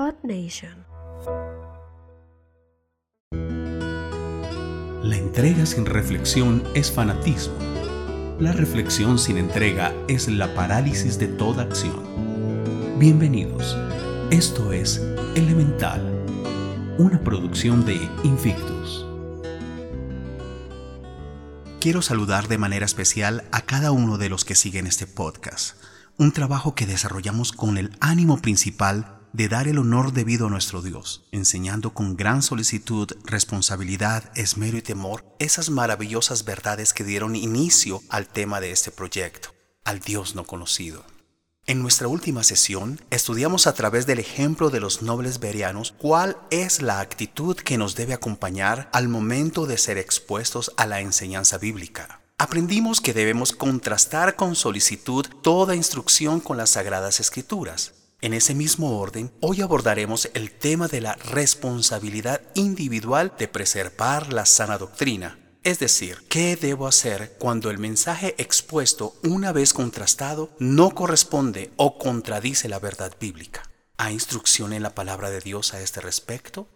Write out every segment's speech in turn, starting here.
Earth Nation. La entrega sin reflexión es fanatismo. La reflexión sin entrega es la parálisis de toda acción. Bienvenidos. Esto es Elemental, una producción de Invictus. Quiero saludar de manera especial a cada uno de los que siguen este podcast, un trabajo que desarrollamos con el ánimo principal de dar el honor debido a nuestro Dios, enseñando con gran solicitud, responsabilidad, esmero y temor esas maravillosas verdades que dieron inicio al tema de este proyecto, al Dios no conocido. En nuestra última sesión estudiamos a través del ejemplo de los nobles berianos cuál es la actitud que nos debe acompañar al momento de ser expuestos a la enseñanza bíblica. Aprendimos que debemos contrastar con solicitud toda instrucción con las sagradas escrituras, en ese mismo orden, hoy abordaremos el tema de la responsabilidad individual de preservar la sana doctrina. Es decir, ¿qué debo hacer cuando el mensaje expuesto una vez contrastado no corresponde o contradice la verdad bíblica? ¿Hay instrucción en la palabra de Dios a este respecto?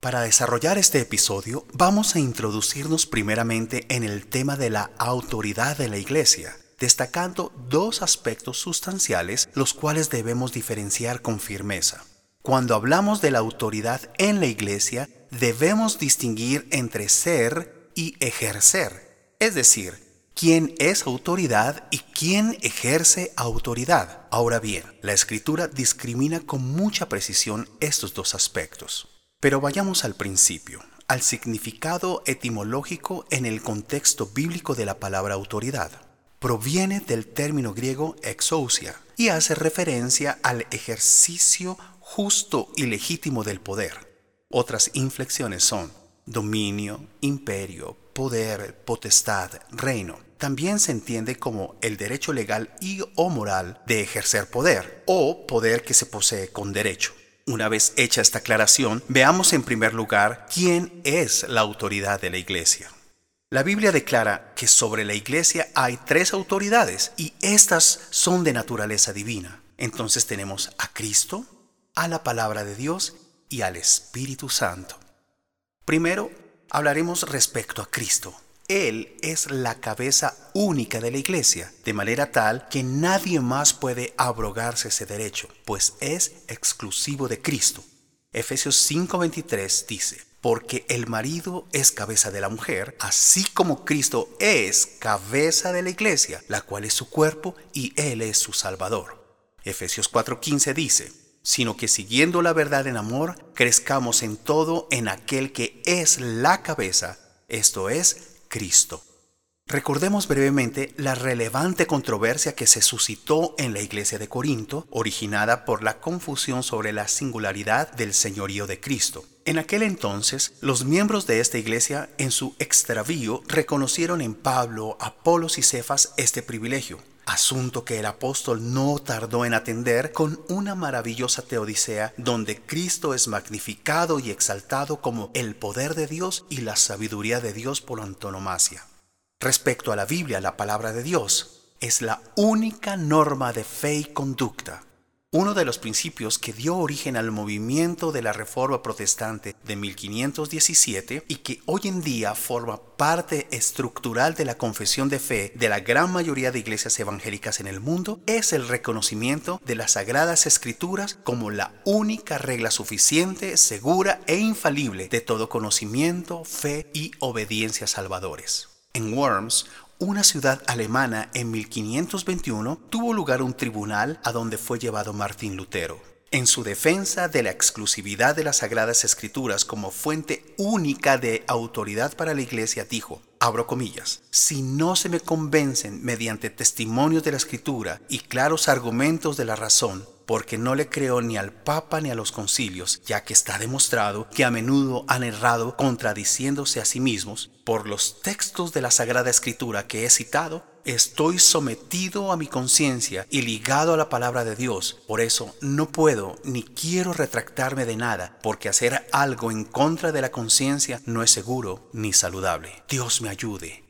Para desarrollar este episodio, vamos a introducirnos primeramente en el tema de la autoridad de la iglesia destacando dos aspectos sustanciales los cuales debemos diferenciar con firmeza. Cuando hablamos de la autoridad en la iglesia, debemos distinguir entre ser y ejercer, es decir, quién es autoridad y quién ejerce autoridad. Ahora bien, la escritura discrimina con mucha precisión estos dos aspectos. Pero vayamos al principio, al significado etimológico en el contexto bíblico de la palabra autoridad proviene del término griego exousia y hace referencia al ejercicio justo y legítimo del poder. Otras inflexiones son dominio, imperio, poder, potestad, reino. También se entiende como el derecho legal y o moral de ejercer poder o poder que se posee con derecho. Una vez hecha esta aclaración, veamos en primer lugar quién es la autoridad de la Iglesia. La Biblia declara que sobre la iglesia hay tres autoridades y estas son de naturaleza divina. Entonces tenemos a Cristo, a la palabra de Dios y al Espíritu Santo. Primero, hablaremos respecto a Cristo. Él es la cabeza única de la iglesia, de manera tal que nadie más puede abrogarse ese derecho, pues es exclusivo de Cristo. Efesios 5:23 dice, porque el marido es cabeza de la mujer, así como Cristo es cabeza de la iglesia, la cual es su cuerpo y Él es su Salvador. Efesios 4:15 dice, sino que siguiendo la verdad en amor, crezcamos en todo en aquel que es la cabeza, esto es Cristo. Recordemos brevemente la relevante controversia que se suscitó en la iglesia de Corinto, originada por la confusión sobre la singularidad del señorío de Cristo. En aquel entonces, los miembros de esta iglesia, en su extravío, reconocieron en Pablo, Apolos y Cefas este privilegio, asunto que el apóstol no tardó en atender con una maravillosa teodicea donde Cristo es magnificado y exaltado como el poder de Dios y la sabiduría de Dios por antonomasia. Respecto a la Biblia, la palabra de Dios es la única norma de fe y conducta uno de los principios que dio origen al movimiento de la Reforma Protestante de 1517 y que hoy en día forma parte estructural de la confesión de fe de la gran mayoría de iglesias evangélicas en el mundo, es el reconocimiento de las sagradas escrituras como la única regla suficiente, segura e infalible de todo conocimiento, fe y obediencia salvadores. En Worms, una ciudad alemana en 1521 tuvo lugar un tribunal a donde fue llevado Martín Lutero. En su defensa de la exclusividad de las Sagradas Escrituras como fuente única de autoridad para la Iglesia, dijo, abro comillas, si no se me convencen mediante testimonios de la Escritura y claros argumentos de la razón, porque no le creo ni al Papa ni a los concilios, ya que está demostrado que a menudo han errado contradiciéndose a sí mismos. Por los textos de la Sagrada Escritura que he citado, estoy sometido a mi conciencia y ligado a la palabra de Dios. Por eso no puedo ni quiero retractarme de nada, porque hacer algo en contra de la conciencia no es seguro ni saludable. Dios me ayude.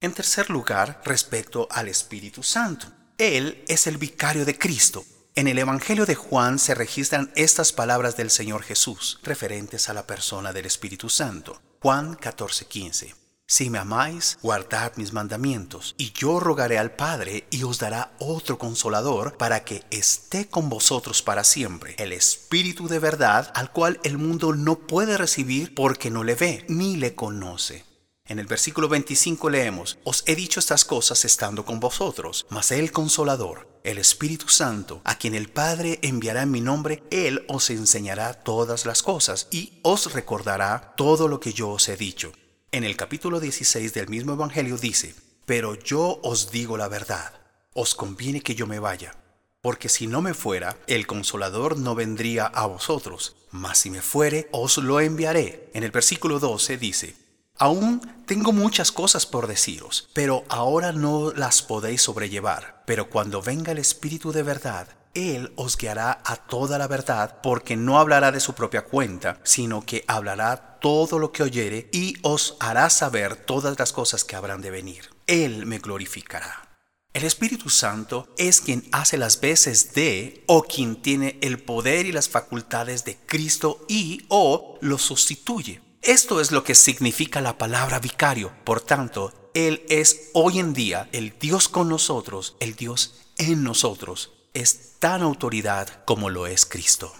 En tercer lugar, respecto al Espíritu Santo. Él es el vicario de Cristo En el Evangelio de Juan se registran estas palabras del Señor Jesús, referentes a la persona del Espíritu Santo. Juan 14:15. Si me amáis, guardad mis mandamientos, y yo rogaré al Padre y os dará otro consolador para que esté con vosotros para siempre, el Espíritu de verdad, al cual el mundo no puede recibir porque no le ve ni le conoce. En el versículo 25 leemos, Os he dicho estas cosas estando con vosotros, mas el consolador, el Espíritu Santo, a quien el Padre enviará en mi nombre, Él os enseñará todas las cosas y os recordará todo lo que yo os he dicho. En el capítulo 16 del mismo Evangelio dice, Pero yo os digo la verdad, os conviene que yo me vaya, porque si no me fuera, el consolador no vendría a vosotros, mas si me fuere, os lo enviaré. En el versículo 12 dice, Aún tengo muchas cosas por deciros, pero ahora no las podéis sobrellevar. Pero cuando venga el Espíritu de verdad, Él os guiará a toda la verdad, porque no hablará de su propia cuenta, sino que hablará todo lo que oyere y os hará saber todas las cosas que habrán de venir. Él me glorificará. El Espíritu Santo es quien hace las veces de o quien tiene el poder y las facultades de Cristo y o lo sustituye. Esto es lo que significa la palabra vicario. Por tanto, Él es hoy en día el Dios con nosotros, el Dios en nosotros. Es tan autoridad como lo es Cristo.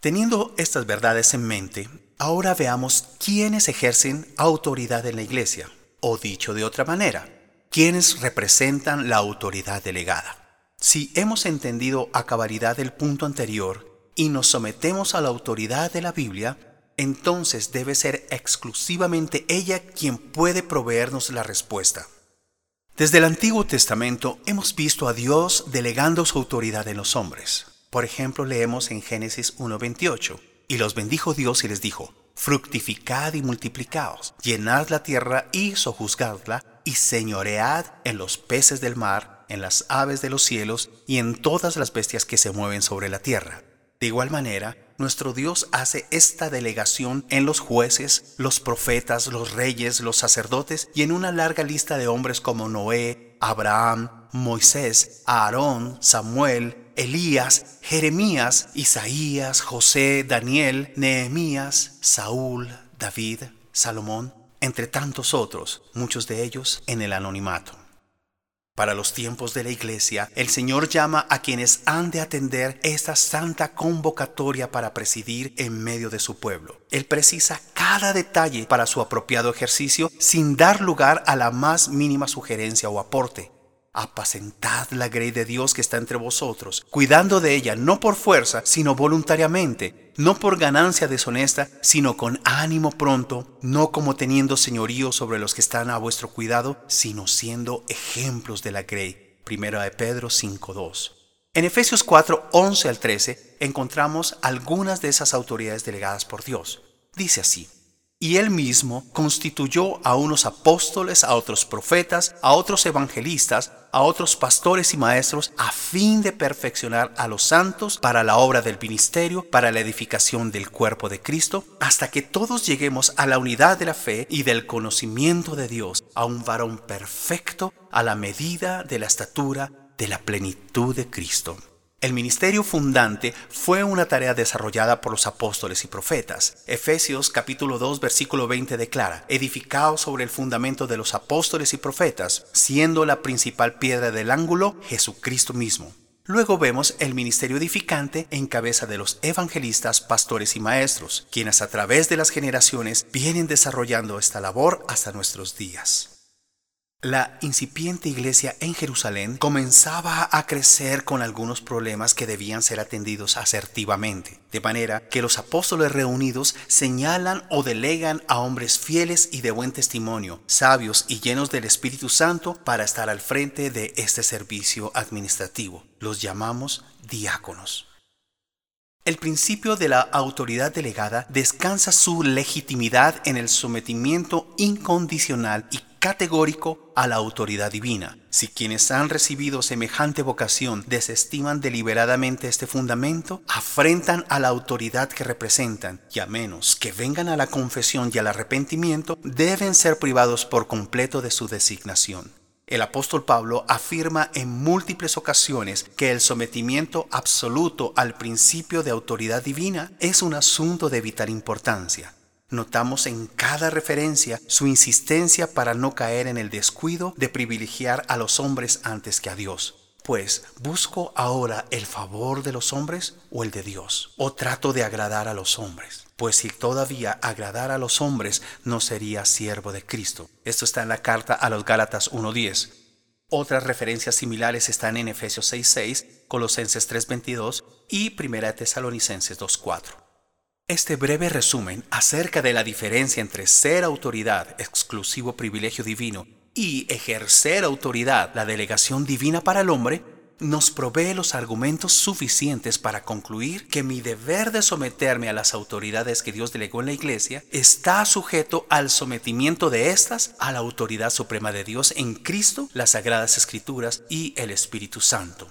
Teniendo estas verdades en mente, ahora veamos quiénes ejercen autoridad en la iglesia, o dicho de otra manera, quiénes representan la autoridad delegada. Si hemos entendido a cabalidad el punto anterior y nos sometemos a la autoridad de la Biblia, entonces debe ser exclusivamente ella quien puede proveernos la respuesta. Desde el Antiguo Testamento hemos visto a Dios delegando su autoridad en los hombres. Por ejemplo, leemos en Génesis 1.28, y los bendijo Dios y les dijo, fructificad y multiplicaos, llenad la tierra y sojuzgadla, y señoread en los peces del mar, en las aves de los cielos y en todas las bestias que se mueven sobre la tierra. De igual manera, nuestro Dios hace esta delegación en los jueces, los profetas, los reyes, los sacerdotes y en una larga lista de hombres como Noé, Abraham, Moisés, Aarón, Samuel, Elías, Jeremías, Isaías, José, Daniel, Nehemías, Saúl, David, Salomón, entre tantos otros, muchos de ellos en el anonimato. Para los tiempos de la iglesia, el Señor llama a quienes han de atender esta santa convocatoria para presidir en medio de su pueblo. Él precisa cada detalle para su apropiado ejercicio sin dar lugar a la más mínima sugerencia o aporte apacentad la grey de Dios que está entre vosotros, cuidando de ella no por fuerza, sino voluntariamente, no por ganancia deshonesta, sino con ánimo pronto, no como teniendo señorío sobre los que están a vuestro cuidado, sino siendo ejemplos de la grey. Primera de Pedro 5.2. En Efesios 4, 11 al 13 encontramos algunas de esas autoridades delegadas por Dios. Dice así, y él mismo constituyó a unos apóstoles, a otros profetas, a otros evangelistas, a otros pastores y maestros, a fin de perfeccionar a los santos para la obra del ministerio, para la edificación del cuerpo de Cristo, hasta que todos lleguemos a la unidad de la fe y del conocimiento de Dios, a un varón perfecto, a la medida de la estatura de la plenitud de Cristo. El ministerio fundante fue una tarea desarrollada por los apóstoles y profetas. Efesios capítulo 2 versículo 20 declara, edificado sobre el fundamento de los apóstoles y profetas, siendo la principal piedra del ángulo Jesucristo mismo. Luego vemos el ministerio edificante en cabeza de los evangelistas, pastores y maestros, quienes a través de las generaciones vienen desarrollando esta labor hasta nuestros días. La incipiente iglesia en Jerusalén comenzaba a crecer con algunos problemas que debían ser atendidos asertivamente, de manera que los apóstoles reunidos señalan o delegan a hombres fieles y de buen testimonio, sabios y llenos del Espíritu Santo para estar al frente de este servicio administrativo. Los llamamos diáconos. El principio de la autoridad delegada descansa su legitimidad en el sometimiento incondicional y categórico a la autoridad divina. Si quienes han recibido semejante vocación desestiman deliberadamente este fundamento, afrentan a la autoridad que representan y a menos que vengan a la confesión y al arrepentimiento, deben ser privados por completo de su designación. El apóstol Pablo afirma en múltiples ocasiones que el sometimiento absoluto al principio de autoridad divina es un asunto de vital importancia. Notamos en cada referencia su insistencia para no caer en el descuido de privilegiar a los hombres antes que a Dios. Pues, ¿busco ahora el favor de los hombres o el de Dios? ¿O trato de agradar a los hombres? Pues si todavía agradar a los hombres, no sería siervo de Cristo. Esto está en la carta a los Gálatas 1.10. Otras referencias similares están en Efesios 6.6, Colosenses 3.22 y 1 Tesalonicenses 2.4. Este breve resumen acerca de la diferencia entre ser autoridad, exclusivo privilegio divino, y ejercer autoridad, la delegación divina para el hombre, nos provee los argumentos suficientes para concluir que mi deber de someterme a las autoridades que Dios delegó en la iglesia está sujeto al sometimiento de éstas a la autoridad suprema de Dios en Cristo, las Sagradas Escrituras y el Espíritu Santo.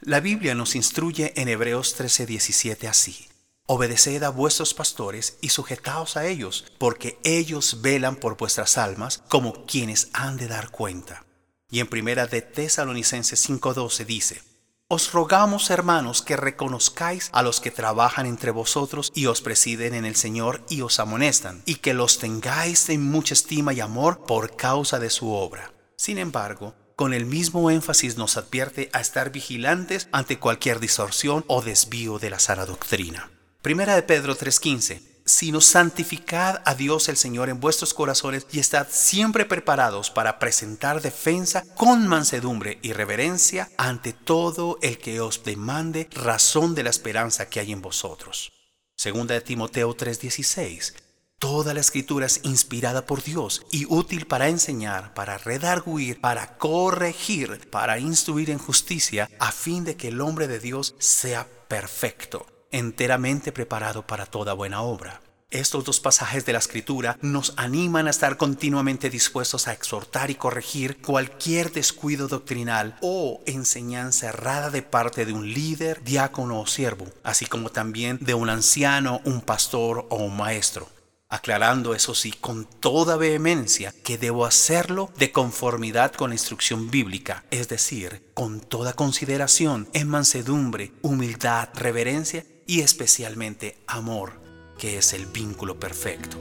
La Biblia nos instruye en Hebreos 13:17 así. Obedeced a vuestros pastores y sujetaos a ellos, porque ellos velan por vuestras almas como quienes han de dar cuenta. Y en primera de Tesalonicenses 5:12 dice, Os rogamos, hermanos, que reconozcáis a los que trabajan entre vosotros y os presiden en el Señor y os amonestan, y que los tengáis en mucha estima y amor por causa de su obra. Sin embargo, con el mismo énfasis nos advierte a estar vigilantes ante cualquier distorsión o desvío de la sana doctrina. Primera de Pedro 3:15. Sino santificad a Dios el Señor en vuestros corazones y estad siempre preparados para presentar defensa con mansedumbre y reverencia ante todo el que os demande razón de la esperanza que hay en vosotros. Segunda de Timoteo 3:16. Toda la escritura es inspirada por Dios y útil para enseñar, para redarguir, para corregir, para instruir en justicia, a fin de que el hombre de Dios sea perfecto enteramente preparado para toda buena obra. Estos dos pasajes de la escritura nos animan a estar continuamente dispuestos a exhortar y corregir cualquier descuido doctrinal o enseñanza errada de parte de un líder, diácono o siervo, así como también de un anciano, un pastor o un maestro. Aclarando eso sí con toda vehemencia que debo hacerlo de conformidad con la instrucción bíblica, es decir, con toda consideración, en mansedumbre, humildad, reverencia y especialmente amor, que es el vínculo perfecto.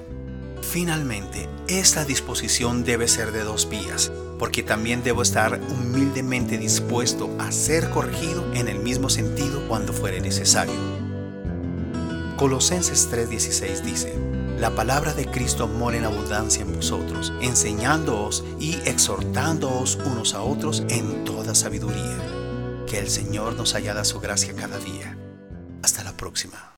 Finalmente, esta disposición debe ser de dos vías, porque también debo estar humildemente dispuesto a ser corregido en el mismo sentido cuando fuere necesario. Colosenses 3:16 dice, La palabra de Cristo mora en abundancia en vosotros, enseñándoos y exhortándoos unos a otros en toda sabiduría. Que el Señor nos haya dado su gracia cada día próxima.